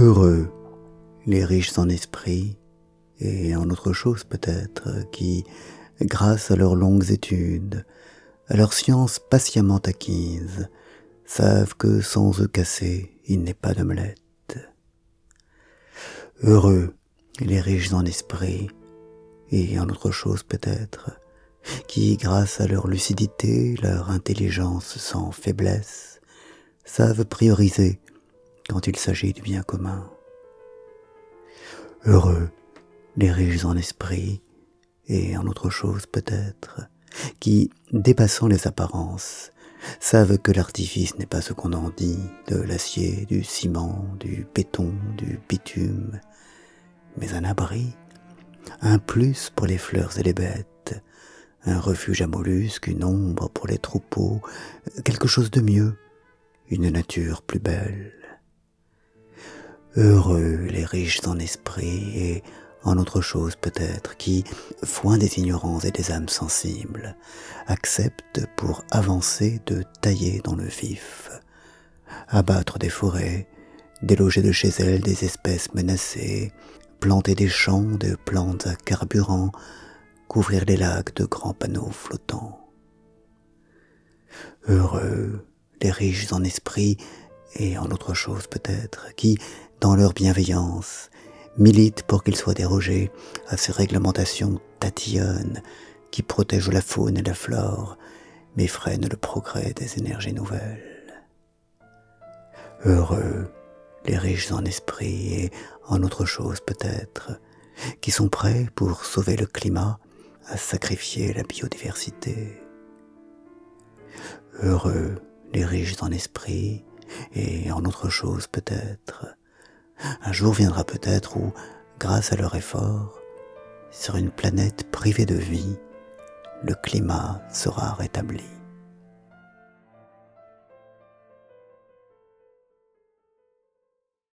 Heureux les riches en esprit et en autre chose peut-être, qui, grâce à leurs longues études, à leur science patiemment acquise, savent que sans eux casser, il n'est pas d'omelette. Heureux les riches en esprit et en autre chose peut-être, qui, grâce à leur lucidité, leur intelligence sans faiblesse, savent prioriser quand il s'agit du bien commun. Heureux les riches en esprit, et en autre chose peut-être, qui, dépassant les apparences, savent que l'artifice n'est pas ce qu'on en dit, de l'acier, du ciment, du béton, du bitume, mais un abri, un plus pour les fleurs et les bêtes, un refuge à mollusques, une ombre pour les troupeaux, quelque chose de mieux, une nature plus belle. Heureux les riches en esprit et en autre chose peut-être, qui, foin des ignorants et des âmes sensibles, acceptent pour avancer de tailler dans le vif, abattre des forêts, déloger de chez elles des espèces menacées, planter des champs de plantes à carburant, couvrir les lacs de grands panneaux flottants. Heureux les riches en esprit et en autre chose peut-être, qui, dans leur bienveillance, militent pour qu'ils soient dérogés à ces réglementations tatillonnes qui protègent la faune et la flore, mais freinent le progrès des énergies nouvelles. Heureux les riches en esprit et en autre chose peut-être, qui sont prêts pour sauver le climat à sacrifier la biodiversité. Heureux les riches en esprit et en autre chose peut-être. Un jour viendra peut-être où, grâce à leur effort, sur une planète privée de vie, le climat sera rétabli.